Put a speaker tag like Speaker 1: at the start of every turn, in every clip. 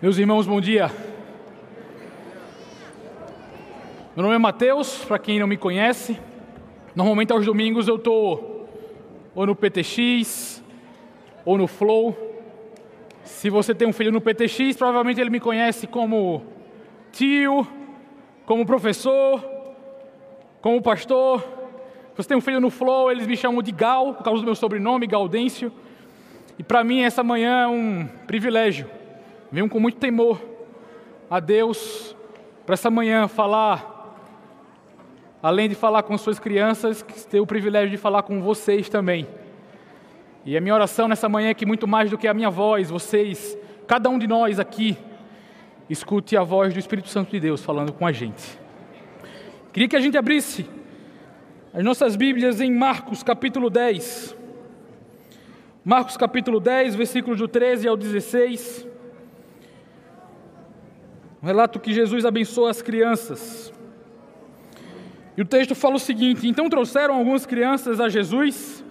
Speaker 1: Meus irmãos, bom dia. Meu nome é Mateus, para quem não me conhece. Normalmente aos domingos eu estou ou no PTX ou no Flow. Se você tem um filho no PTX, provavelmente ele me conhece como tio, como professor, como pastor. Se você tem um filho no Flow, eles me chamam de Gal, por causa do meu sobrenome, Gaudêncio. E para mim essa manhã é um privilégio. Venho com muito temor a Deus para essa manhã falar, além de falar com suas crianças, ter o privilégio de falar com vocês também. E a minha oração nessa manhã é que muito mais do que a minha voz, vocês, cada um de nós aqui, escute a voz do Espírito Santo de Deus falando com a gente. Queria que a gente abrisse as nossas Bíblias em Marcos capítulo 10. Marcos capítulo 10, versículos do 13 ao 16. Um relato que Jesus abençoa as crianças. E o texto fala o seguinte: Então trouxeram algumas crianças a Jesus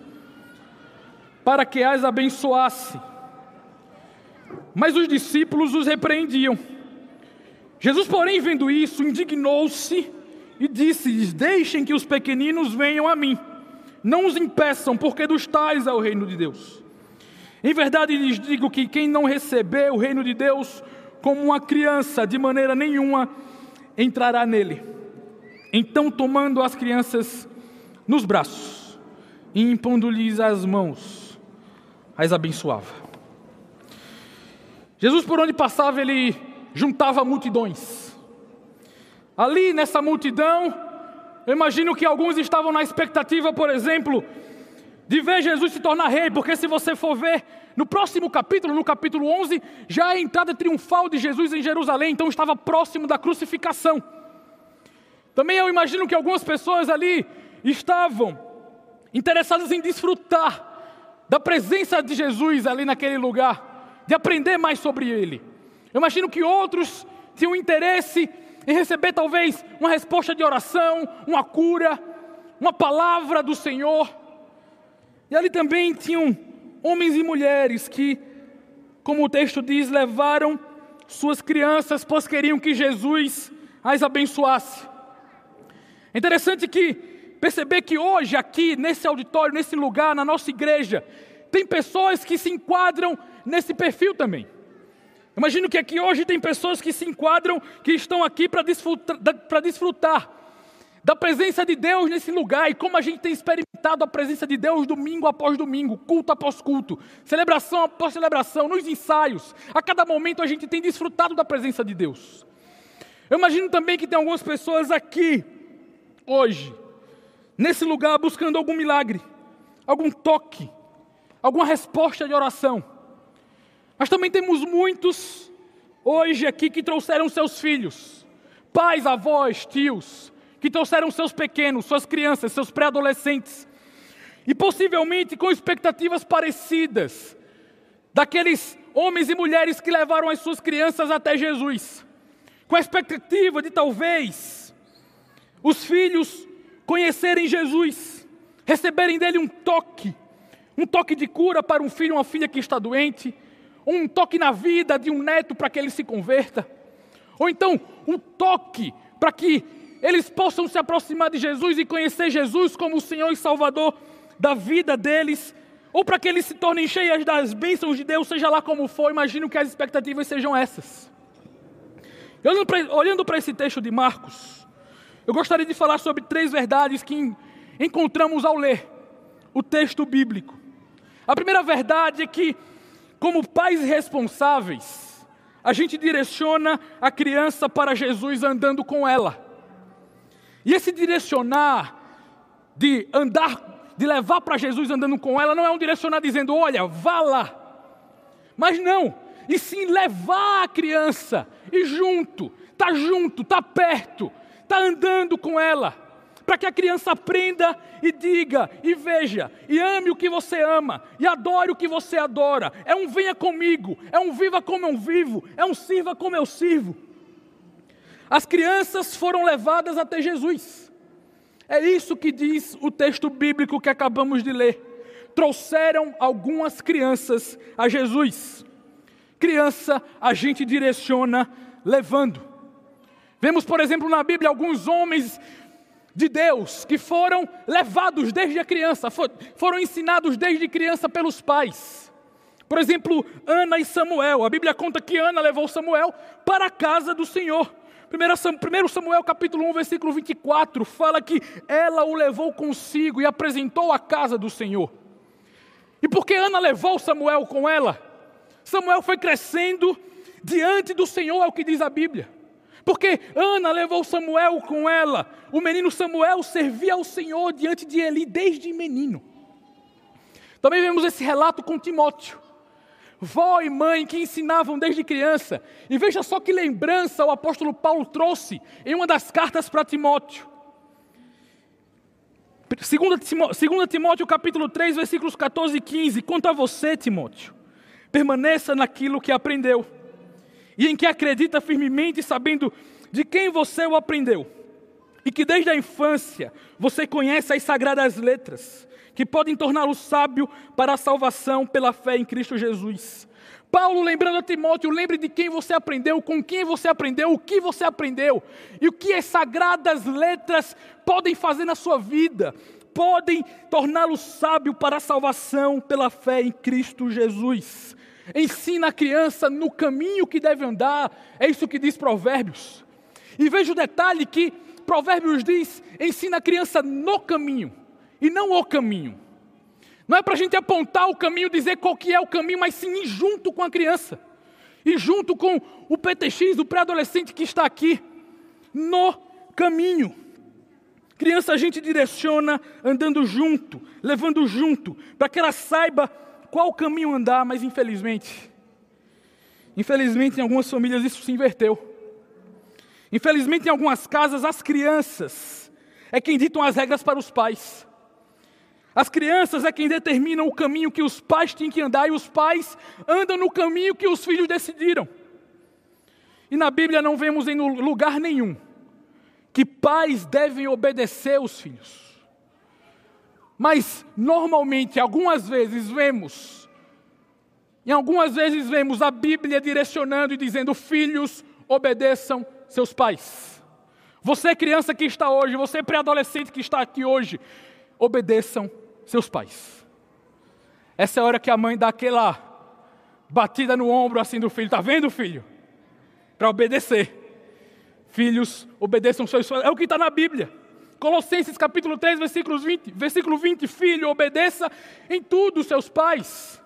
Speaker 1: para que as abençoasse. Mas os discípulos os repreendiam. Jesus, porém, vendo isso, indignou-se e disse-lhes: Deixem que os pequeninos venham a mim. Não os impeçam, porque dos tais é o reino de Deus. Em verdade lhes digo que quem não receber o reino de Deus como uma criança, de maneira nenhuma entrará nele. Então, tomando as crianças nos braços e impondo-lhes as mãos, as abençoava. Jesus, por onde passava, ele juntava multidões. Ali nessa multidão, eu imagino que alguns estavam na expectativa, por exemplo, de ver Jesus se tornar rei, porque se você for ver no próximo capítulo, no capítulo 11, já é a entrada triunfal de Jesus em Jerusalém, então estava próximo da crucificação. Também eu imagino que algumas pessoas ali estavam interessadas em desfrutar da presença de Jesus ali naquele lugar, de aprender mais sobre ele. Eu imagino que outros tinham interesse em receber talvez uma resposta de oração, uma cura, uma palavra do Senhor. E ali também tinham homens e mulheres que, como o texto diz, levaram suas crianças, pois queriam que Jesus as abençoasse. É interessante que perceber que hoje, aqui, nesse auditório, nesse lugar, na nossa igreja, tem pessoas que se enquadram nesse perfil também. Imagino que aqui hoje tem pessoas que se enquadram, que estão aqui para desfrutar, desfrutar da presença de Deus nesse lugar e como a gente tem experimentado a presença de Deus domingo após domingo, culto após culto, celebração após celebração, nos ensaios. A cada momento a gente tem desfrutado da presença de Deus. Eu imagino também que tem algumas pessoas aqui, hoje, nesse lugar, buscando algum milagre, algum toque, alguma resposta de oração. Mas também temos muitos hoje aqui que trouxeram seus filhos, pais, avós, tios, que trouxeram seus pequenos, suas crianças, seus pré-adolescentes, e possivelmente com expectativas parecidas daqueles homens e mulheres que levaram as suas crianças até Jesus, com a expectativa de talvez os filhos conhecerem Jesus, receberem dele um toque, um toque de cura para um filho ou uma filha que está doente, um toque na vida de um neto para que ele se converta, ou então um toque para que eles possam se aproximar de Jesus e conhecer Jesus como o Senhor e Salvador da vida deles, ou para que eles se tornem cheias das bênçãos de Deus, seja lá como for, imagino que as expectativas sejam essas. Olhando para esse texto de Marcos, eu gostaria de falar sobre três verdades que encontramos ao ler o texto bíblico. A primeira verdade é que, como pais responsáveis, a gente direciona a criança para Jesus andando com ela. E esse direcionar de andar, de levar para Jesus andando com ela, não é um direcionar dizendo, olha, vá lá. Mas não, e sim levar a criança e junto, tá junto, tá perto, tá andando com ela, para que a criança aprenda e diga e veja e ame o que você ama e adore o que você adora. É um venha comigo, é um viva como eu vivo, é um sirva como eu sirvo. As crianças foram levadas até Jesus. É isso que diz o texto bíblico que acabamos de ler. Trouxeram algumas crianças a Jesus. criança a gente direciona levando. Vemos, por exemplo, na Bíblia alguns homens de Deus que foram levados desde a criança, foram ensinados desde criança pelos pais. Por exemplo, Ana e Samuel. A Bíblia conta que Ana levou Samuel para a casa do Senhor. 1 Samuel capítulo 1, versículo 24, fala que ela o levou consigo e apresentou a casa do Senhor. E porque Ana levou Samuel com ela, Samuel foi crescendo diante do Senhor, é o que diz a Bíblia. Porque Ana levou Samuel com ela. O menino Samuel servia ao Senhor diante de Eli desde menino. Também vemos esse relato com Timóteo. Vó e mãe que ensinavam desde criança. E veja só que lembrança o apóstolo Paulo trouxe em uma das cartas para Timóteo. 2 Timóteo capítulo 3, versículos 14 e 15. Quanto a você, Timóteo, permaneça naquilo que aprendeu e em que acredita firmemente, sabendo de quem você o aprendeu, e que desde a infância você conhece as sagradas letras, que podem torná-lo sábio para a salvação pela fé em Cristo Jesus. Paulo lembrando a Timóteo, lembre de quem você aprendeu, com quem você aprendeu, o que você aprendeu e o que as sagradas letras podem fazer na sua vida, podem torná-lo sábio para a salvação pela fé em Cristo Jesus ensina a criança no caminho que deve andar, é isso que diz Provérbios. E veja o detalhe que Provérbios diz: ensina a criança no caminho e não o caminho. Não é para a gente apontar o caminho, dizer qual que é o caminho, mas sim ir junto com a criança. E junto com o PTX, o pré-adolescente que está aqui, no caminho. Criança a gente direciona andando junto, levando junto, para que ela saiba qual caminho andar, mas infelizmente, infelizmente em algumas famílias isso se inverteu. Infelizmente em algumas casas as crianças é quem ditam as regras para os pais. As crianças é quem determinam o caminho que os pais têm que andar e os pais andam no caminho que os filhos decidiram. E na Bíblia não vemos em lugar nenhum que pais devem obedecer os filhos. Mas normalmente, algumas vezes vemos, e algumas vezes vemos a Bíblia direcionando e dizendo: filhos, obedeçam seus pais. Você, criança que está hoje, você, pré-adolescente que está aqui hoje, obedeçam seus pais. Essa é a hora que a mãe dá aquela batida no ombro assim do filho: está vendo, filho? Para obedecer. Filhos, obedeçam seus pais. É o que está na Bíblia. Colossenses capítulo 3, versículos 20, versículo 20, filho, obedeça em tudo seus pais.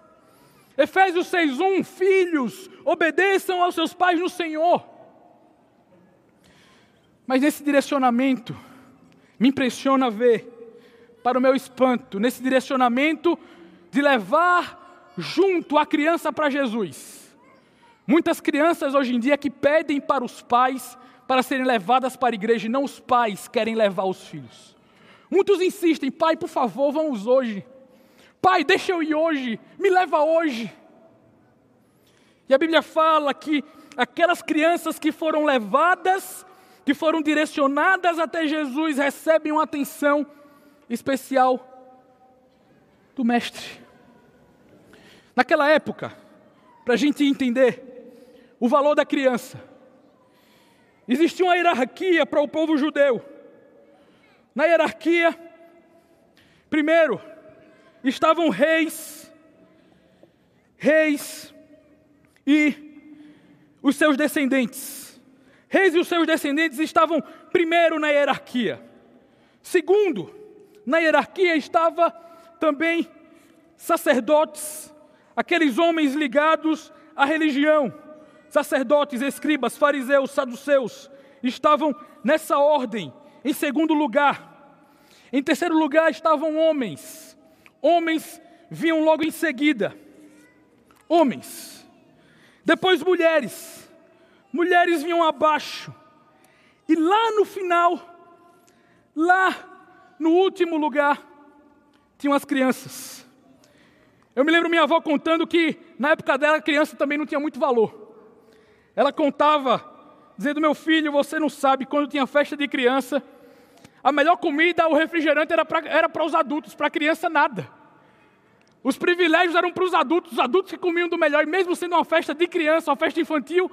Speaker 1: Efésios 6:1, filhos, obedeçam aos seus pais no Senhor. Mas nesse direcionamento, me impressiona ver, para o meu espanto, nesse direcionamento de levar junto a criança para Jesus. Muitas crianças hoje em dia que pedem para os pais para serem levadas para a igreja e não os pais querem levar os filhos. Muitos insistem, pai, por favor, vamos hoje. Pai, deixa eu ir hoje, me leva hoje. E a Bíblia fala que aquelas crianças que foram levadas, que foram direcionadas até Jesus, recebem uma atenção especial do Mestre. Naquela época, para a gente entender o valor da criança, Existia uma hierarquia para o povo judeu. Na hierarquia, primeiro, estavam reis, reis e os seus descendentes. Reis e os seus descendentes estavam primeiro na hierarquia. Segundo, na hierarquia estava também sacerdotes, aqueles homens ligados à religião sacerdotes, escribas, fariseus, saduceus, estavam nessa ordem. Em segundo lugar, em terceiro lugar estavam homens. Homens vinham logo em seguida. Homens. Depois mulheres. Mulheres vinham abaixo. E lá no final, lá no último lugar, tinham as crianças. Eu me lembro minha avó contando que na época dela a criança também não tinha muito valor. Ela contava, dizendo: Meu filho, você não sabe, quando tinha festa de criança, a melhor comida, o refrigerante era para os adultos, para a criança nada. Os privilégios eram para os adultos, os adultos que comiam do melhor, e mesmo sendo uma festa de criança, uma festa infantil,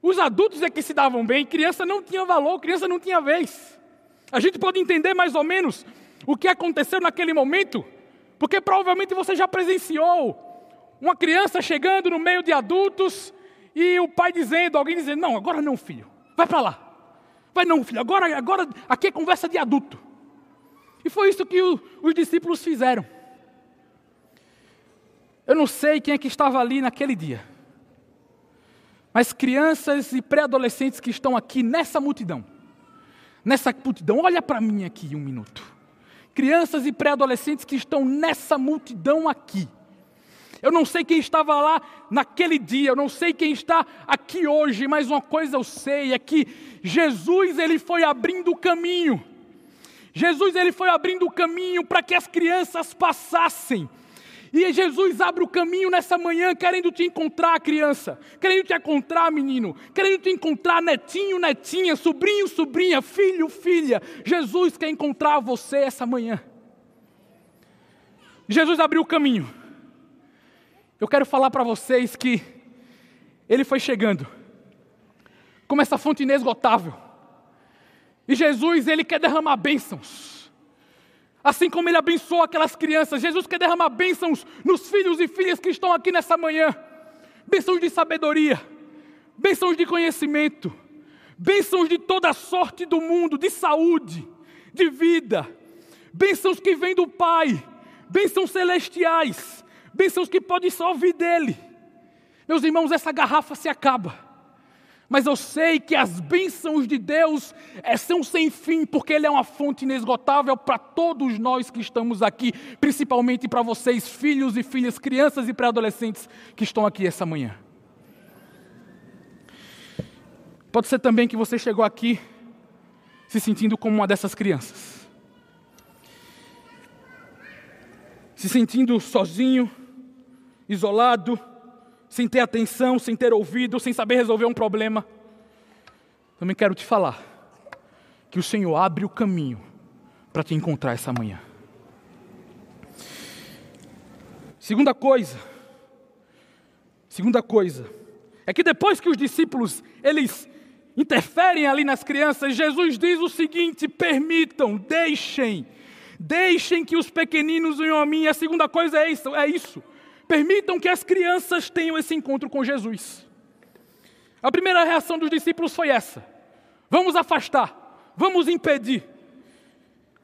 Speaker 1: os adultos é que se davam bem, criança não tinha valor, criança não tinha vez. A gente pode entender mais ou menos o que aconteceu naquele momento, porque provavelmente você já presenciou uma criança chegando no meio de adultos e o pai dizendo, alguém dizendo: Não, agora não, filho, vai para lá. Vai não, filho, agora, agora aqui é conversa de adulto. E foi isso que o, os discípulos fizeram. Eu não sei quem é que estava ali naquele dia. Mas crianças e pré-adolescentes que estão aqui nessa multidão. Nessa multidão, olha para mim aqui um minuto. Crianças e pré-adolescentes que estão nessa multidão aqui. Eu não sei quem estava lá naquele dia, eu não sei quem está aqui hoje, mas uma coisa eu sei é que Jesus ele foi abrindo o caminho. Jesus ele foi abrindo o caminho para que as crianças passassem. E Jesus abre o caminho nessa manhã, querendo te encontrar, criança, querendo te encontrar, menino, querendo te encontrar, netinho, netinha, sobrinho, sobrinha, filho, filha. Jesus quer encontrar você essa manhã. Jesus abriu o caminho. Eu quero falar para vocês que ele foi chegando, como essa fonte inesgotável. E Jesus, ele quer derramar bênçãos. Assim como ele abençoou aquelas crianças, Jesus quer derramar bênçãos nos filhos e filhas que estão aqui nessa manhã. Bênçãos de sabedoria, bênçãos de conhecimento, bênçãos de toda sorte do mundo, de saúde, de vida, bênçãos que vêm do Pai, bênçãos celestiais, bênçãos que podem só ouvir dele. Meus irmãos, essa garrafa se acaba. Mas eu sei que as bênçãos de Deus é, são sem fim, porque Ele é uma fonte inesgotável para todos nós que estamos aqui, principalmente para vocês, filhos e filhas, crianças e pré-adolescentes que estão aqui essa manhã. Pode ser também que você chegou aqui se sentindo como uma dessas crianças, se sentindo sozinho, isolado, sem ter atenção, sem ter ouvido, sem saber resolver um problema. Também quero te falar que o Senhor abre o caminho para te encontrar essa manhã. Segunda coisa, segunda coisa, é que depois que os discípulos eles interferem ali nas crianças, Jesus diz o seguinte: permitam, deixem, deixem que os pequeninos venham a mim. A segunda coisa é isso, é isso. Permitam que as crianças tenham esse encontro com Jesus. A primeira reação dos discípulos foi essa: vamos afastar, vamos impedir.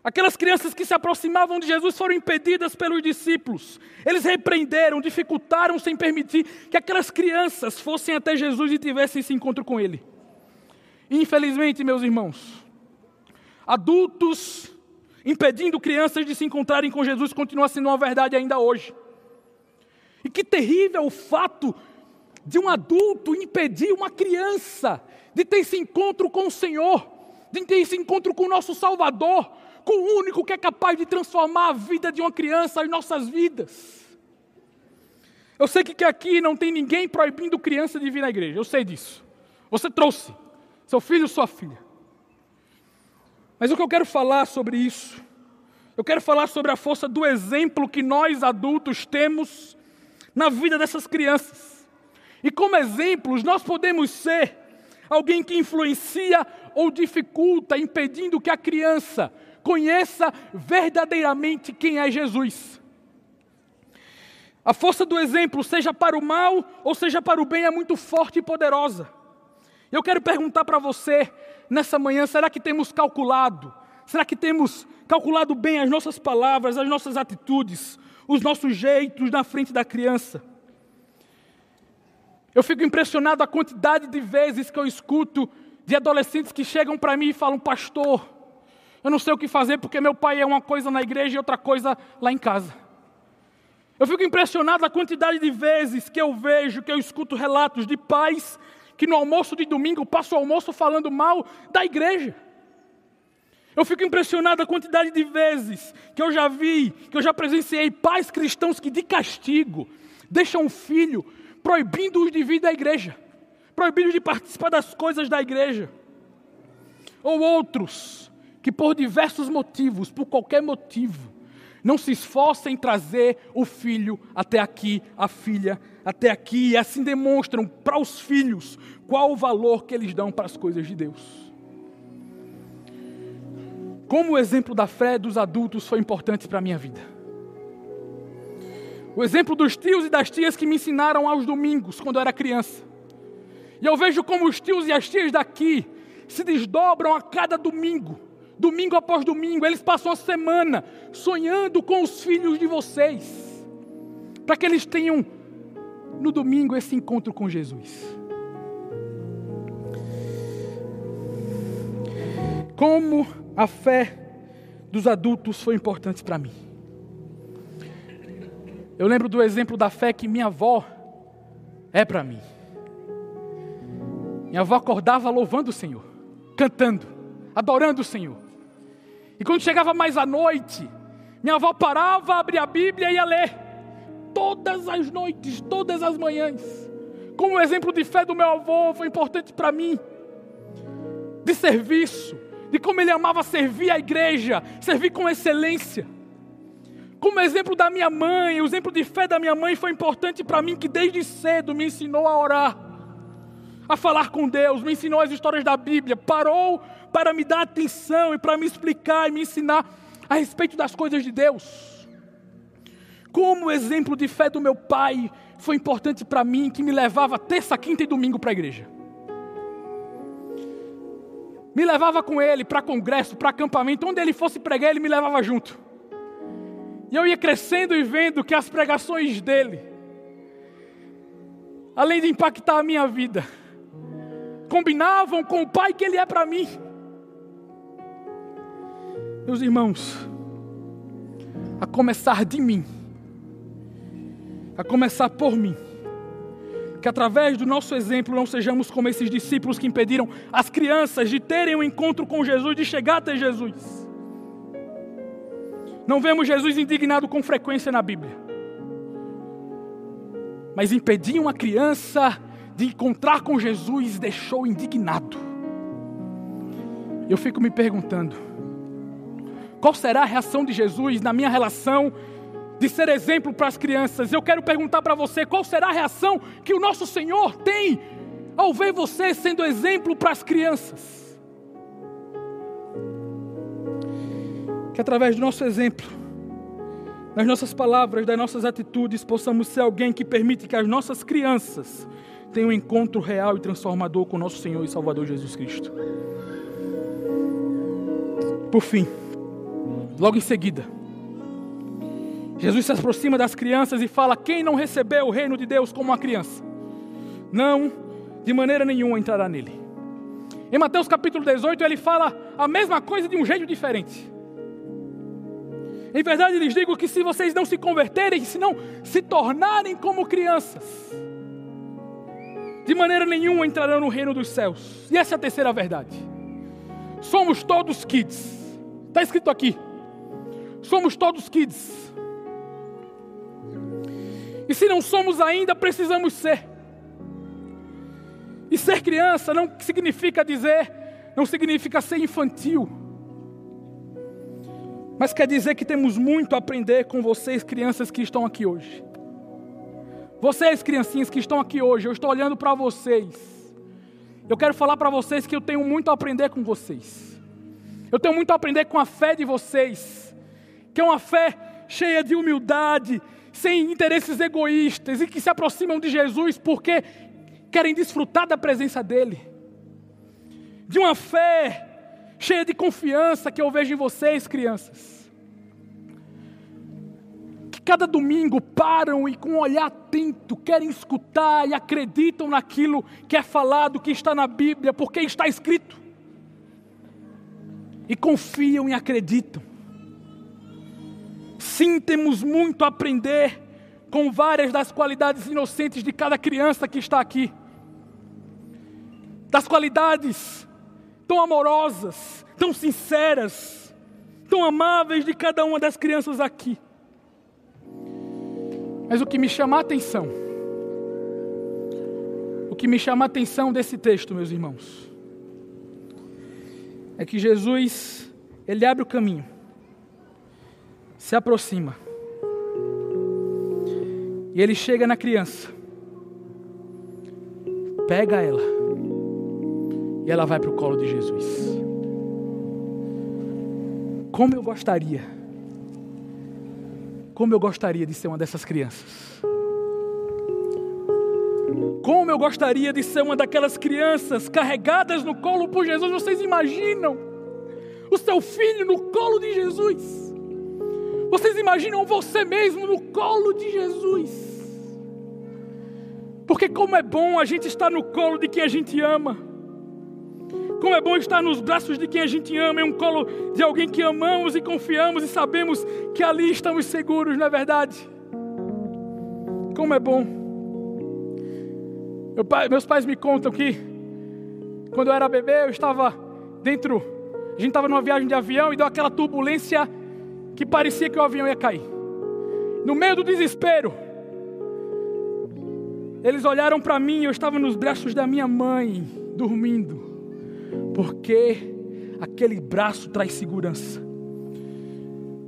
Speaker 1: Aquelas crianças que se aproximavam de Jesus foram impedidas pelos discípulos. Eles repreenderam, dificultaram sem permitir que aquelas crianças fossem até Jesus e tivessem esse encontro com Ele. Infelizmente, meus irmãos, adultos impedindo crianças de se encontrarem com Jesus continua sendo uma verdade ainda hoje. E que terrível o fato de um adulto impedir uma criança de ter esse encontro com o Senhor, de ter esse encontro com o nosso Salvador, com o único que é capaz de transformar a vida de uma criança, as nossas vidas. Eu sei que aqui não tem ninguém proibindo criança de vir na igreja, eu sei disso. Você trouxe seu filho ou sua filha. Mas o que eu quero falar sobre isso, eu quero falar sobre a força do exemplo que nós adultos temos na vida dessas crianças. E como exemplos, nós podemos ser alguém que influencia ou dificulta, impedindo que a criança conheça verdadeiramente quem é Jesus. A força do exemplo, seja para o mal ou seja para o bem, é muito forte e poderosa. Eu quero perguntar para você nessa manhã: será que temos calculado? Será que temos calculado bem as nossas palavras, as nossas atitudes, os nossos jeitos na frente da criança. Eu fico impressionado a quantidade de vezes que eu escuto de adolescentes que chegam para mim e falam: Pastor, eu não sei o que fazer porque meu pai é uma coisa na igreja e outra coisa lá em casa. Eu fico impressionado a quantidade de vezes que eu vejo, que eu escuto relatos de pais que no almoço de domingo passam o almoço falando mal da igreja. Eu fico impressionado a quantidade de vezes que eu já vi, que eu já presenciei pais cristãos que de castigo deixam o filho proibindo-os de vir da igreja, proibindo de participar das coisas da igreja. Ou outros que por diversos motivos, por qualquer motivo, não se esforça em trazer o filho até aqui, a filha até aqui, e assim demonstram para os filhos qual o valor que eles dão para as coisas de Deus. Como o exemplo da fé dos adultos foi importante para a minha vida. O exemplo dos tios e das tias que me ensinaram aos domingos, quando eu era criança. E eu vejo como os tios e as tias daqui se desdobram a cada domingo, domingo após domingo. Eles passam a semana sonhando com os filhos de vocês, para que eles tenham no domingo esse encontro com Jesus. Como a fé dos adultos foi importante para mim. Eu lembro do exemplo da fé que minha avó é para mim. Minha avó acordava louvando o Senhor, cantando, adorando o Senhor. E quando chegava mais à noite, minha avó parava, abria a Bíblia e ia ler. Todas as noites, todas as manhãs. Como o exemplo de fé do meu avô foi importante para mim. De serviço, de como ele amava servir a igreja, servir com excelência. Como exemplo da minha mãe, o exemplo de fé da minha mãe foi importante para mim, que desde cedo me ensinou a orar a falar com Deus, me ensinou as histórias da Bíblia, parou para me dar atenção e para me explicar e me ensinar a respeito das coisas de Deus. Como o exemplo de fé do meu pai foi importante para mim, que me levava terça, quinta e domingo para a igreja. Me levava com ele para congresso, para acampamento, onde ele fosse pregar, ele me levava junto. E eu ia crescendo e vendo que as pregações dele, além de impactar a minha vida, combinavam com o Pai que Ele é para mim. Meus irmãos, a começar de mim, a começar por mim, que através do nosso exemplo não sejamos como esses discípulos que impediram as crianças de terem um encontro com Jesus, de chegar até Jesus. Não vemos Jesus indignado com frequência na Bíblia, mas impediam a criança de encontrar com Jesus deixou indignado. Eu fico me perguntando: qual será a reação de Jesus na minha relação de ser exemplo para as crianças? Eu quero perguntar para você: qual será a reação que o nosso Senhor tem ao ver você sendo exemplo para as crianças? Que através do nosso exemplo, das nossas palavras, das nossas atitudes, possamos ser alguém que permite que as nossas crianças tenha um encontro real e transformador com nosso Senhor e Salvador Jesus Cristo. Por fim, logo em seguida, Jesus se aproxima das crianças e fala: Quem não recebeu o reino de Deus como uma criança, não, de maneira nenhuma, entrará nele. Em Mateus capítulo 18, ele fala a mesma coisa de um jeito diferente. Em verdade, lhes digo que se vocês não se converterem, se não se tornarem como crianças, de maneira nenhuma entrarão no reino dos céus. E essa é a terceira verdade. Somos todos kids. Está escrito aqui. Somos todos kids. E se não somos ainda, precisamos ser. E ser criança não significa dizer, não significa ser infantil. Mas quer dizer que temos muito a aprender com vocês, crianças que estão aqui hoje. Vocês, criancinhas que estão aqui hoje, eu estou olhando para vocês. Eu quero falar para vocês que eu tenho muito a aprender com vocês. Eu tenho muito a aprender com a fé de vocês, que é uma fé cheia de humildade, sem interesses egoístas e que se aproximam de Jesus porque querem desfrutar da presença dEle. De uma fé cheia de confiança que eu vejo em vocês, crianças cada domingo param e com um olhar atento querem escutar e acreditam naquilo que é falado, que está na Bíblia, porque está escrito. E confiam e acreditam. Sim, temos muito a aprender com várias das qualidades inocentes de cada criança que está aqui. Das qualidades tão amorosas, tão sinceras, tão amáveis de cada uma das crianças aqui. Mas o que me chama a atenção, o que me chama a atenção desse texto, meus irmãos, é que Jesus, ele abre o caminho, se aproxima. E ele chega na criança, pega ela, e ela vai para o colo de Jesus. Como eu gostaria, como eu gostaria de ser uma dessas crianças. Como eu gostaria de ser uma daquelas crianças carregadas no colo por Jesus. Vocês imaginam o seu filho no colo de Jesus? Vocês imaginam você mesmo no colo de Jesus? Porque como é bom a gente estar no colo de quem a gente ama. Como é bom estar nos braços de quem a gente ama, em um colo de alguém que amamos e confiamos e sabemos que ali estamos seguros, não é verdade? Como é bom. Meu pai, meus pais me contam que quando eu era bebê, eu estava dentro, a gente estava numa viagem de avião e deu aquela turbulência que parecia que o avião ia cair. No meio do desespero, eles olharam para mim, eu estava nos braços da minha mãe, dormindo, porque aquele braço traz segurança.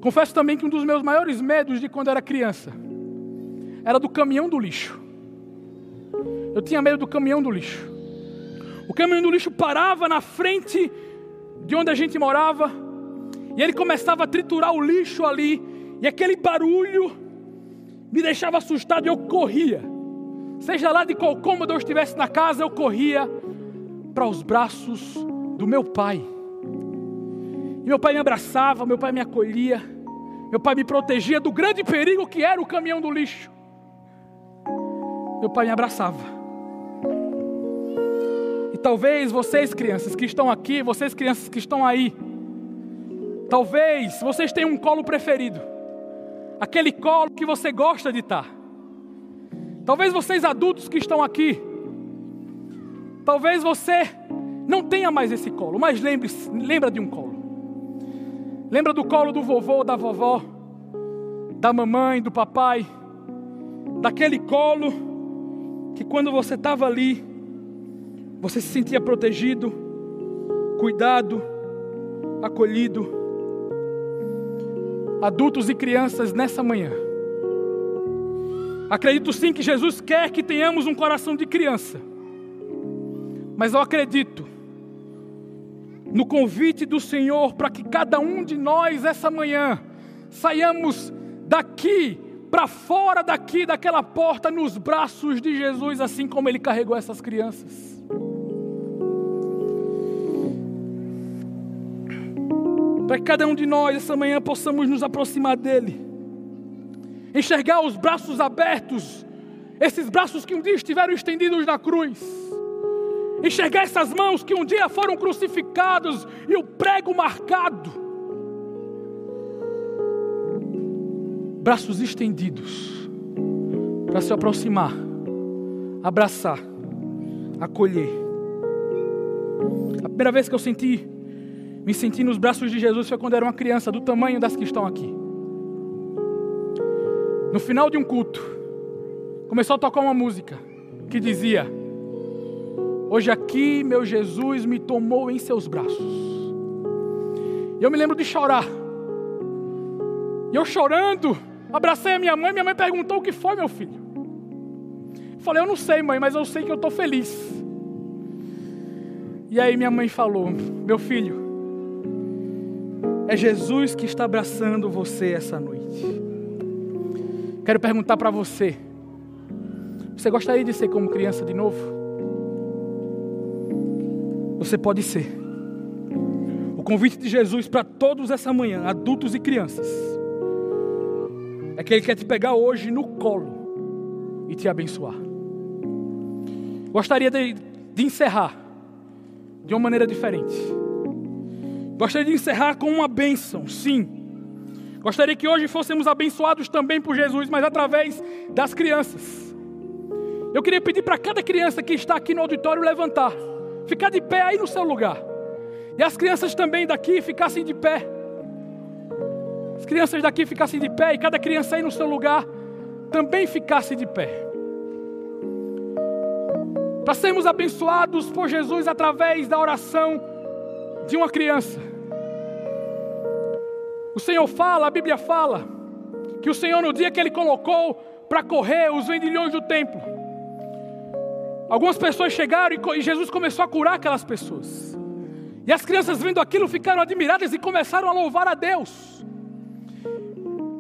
Speaker 1: Confesso também que um dos meus maiores medos de quando era criança era do caminhão do lixo. Eu tinha medo do caminhão do lixo. O caminhão do lixo parava na frente de onde a gente morava, e ele começava a triturar o lixo ali, e aquele barulho me deixava assustado e eu corria. Seja lá de qual cômodo eu estivesse na casa, eu corria para os braços do meu pai. E meu pai me abraçava, meu pai me acolhia, meu pai me protegia do grande perigo que era o caminhão do lixo. Meu pai me abraçava. Talvez vocês, crianças que estão aqui, vocês, crianças que estão aí, talvez vocês tenham um colo preferido, aquele colo que você gosta de estar. Talvez vocês, adultos que estão aqui, talvez você não tenha mais esse colo, mas lembre lembra de um colo. Lembra do colo do vovô, da vovó, da mamãe, do papai, daquele colo que quando você estava ali, você se sentia protegido, cuidado, acolhido. Adultos e crianças nessa manhã. Acredito sim que Jesus quer que tenhamos um coração de criança. Mas eu acredito no convite do Senhor para que cada um de nós essa manhã saiamos daqui para fora daqui daquela porta nos braços de Jesus, assim como ele carregou essas crianças. Para que cada um de nós essa manhã possamos nos aproximar dEle, enxergar os braços abertos, esses braços que um dia estiveram estendidos na cruz, enxergar essas mãos que um dia foram crucificados e o prego marcado, braços estendidos para se aproximar, abraçar, acolher. A primeira vez que eu senti me senti nos braços de Jesus foi quando era uma criança, do tamanho das que estão aqui. No final de um culto, começou a tocar uma música que dizia: Hoje aqui meu Jesus me tomou em seus braços. E eu me lembro de chorar. E eu chorando, abracei a minha mãe. Minha mãe perguntou: O que foi, meu filho? Eu falei: Eu não sei, mãe, mas eu sei que eu estou feliz. E aí minha mãe falou: Meu filho, é Jesus que está abraçando você essa noite. Quero perguntar para você: você gostaria de ser como criança de novo? Você pode ser. O convite de Jesus para todos essa manhã, adultos e crianças, é que Ele quer te pegar hoje no colo e te abençoar. Gostaria de, de encerrar de uma maneira diferente. Gostaria de encerrar com uma bênção, sim. Gostaria que hoje fôssemos abençoados também por Jesus, mas através das crianças. Eu queria pedir para cada criança que está aqui no auditório levantar, ficar de pé aí no seu lugar. E as crianças também daqui ficassem de pé. As crianças daqui ficassem de pé e cada criança aí no seu lugar também ficasse de pé. Para sermos abençoados por Jesus através da oração de uma criança. O Senhor fala, a Bíblia fala, que o Senhor, no dia que Ele colocou para correr os vendilhões do templo, algumas pessoas chegaram e Jesus começou a curar aquelas pessoas. E as crianças vendo aquilo ficaram admiradas e começaram a louvar a Deus.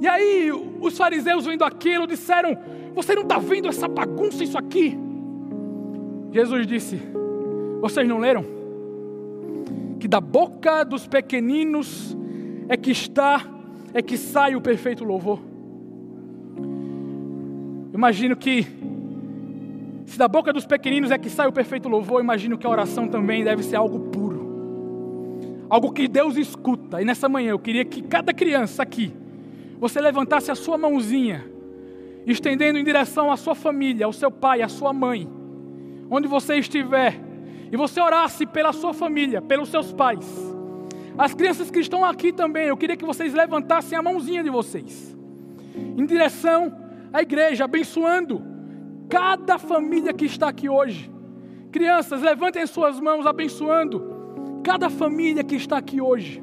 Speaker 1: E aí os fariseus vendo aquilo disseram: Você não está vendo essa bagunça, isso aqui? Jesus disse: Vocês não leram? Que da boca dos pequeninos é que está, é que sai o perfeito louvor. Imagino que, se da boca dos pequeninos é que sai o perfeito louvor, imagino que a oração também deve ser algo puro, algo que Deus escuta. E nessa manhã eu queria que cada criança aqui, você levantasse a sua mãozinha, estendendo em direção à sua família, ao seu pai, à sua mãe, onde você estiver, e você orasse pela sua família, pelos seus pais. As crianças que estão aqui também, eu queria que vocês levantassem a mãozinha de vocês, em direção à igreja, abençoando cada família que está aqui hoje. Crianças, levantem suas mãos, abençoando cada família que está aqui hoje.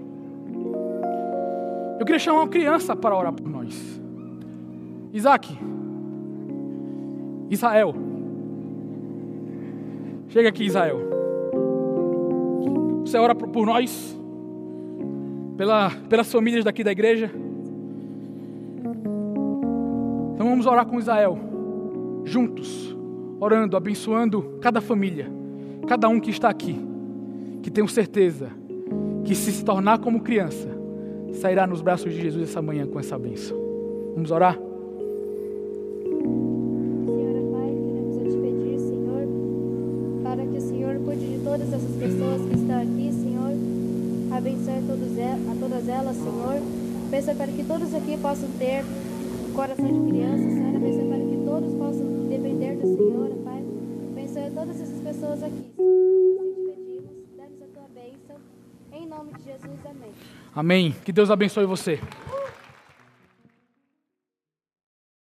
Speaker 1: Eu queria chamar uma criança para orar por nós. Isaac. Israel. Chega aqui, Israel. Você ora por nós? Pela, pelas famílias daqui da igreja? Então vamos orar com Israel. Juntos. Orando, abençoando cada família. Cada um que está aqui. Que tenho certeza que se se tornar como criança sairá nos braços de Jesus essa manhã com essa bênção. Vamos orar?
Speaker 2: Abençoe a todas elas, Senhor. Pensa para que todos aqui possam ter coração de criança, Senhor. Pensa para que todos possam depender do Senhor, Pai. Abençoe todas essas pessoas aqui. Assim te pedimos, dá-nos a tua bênção. Em nome de Jesus, amém.
Speaker 1: Amém. Que Deus abençoe você.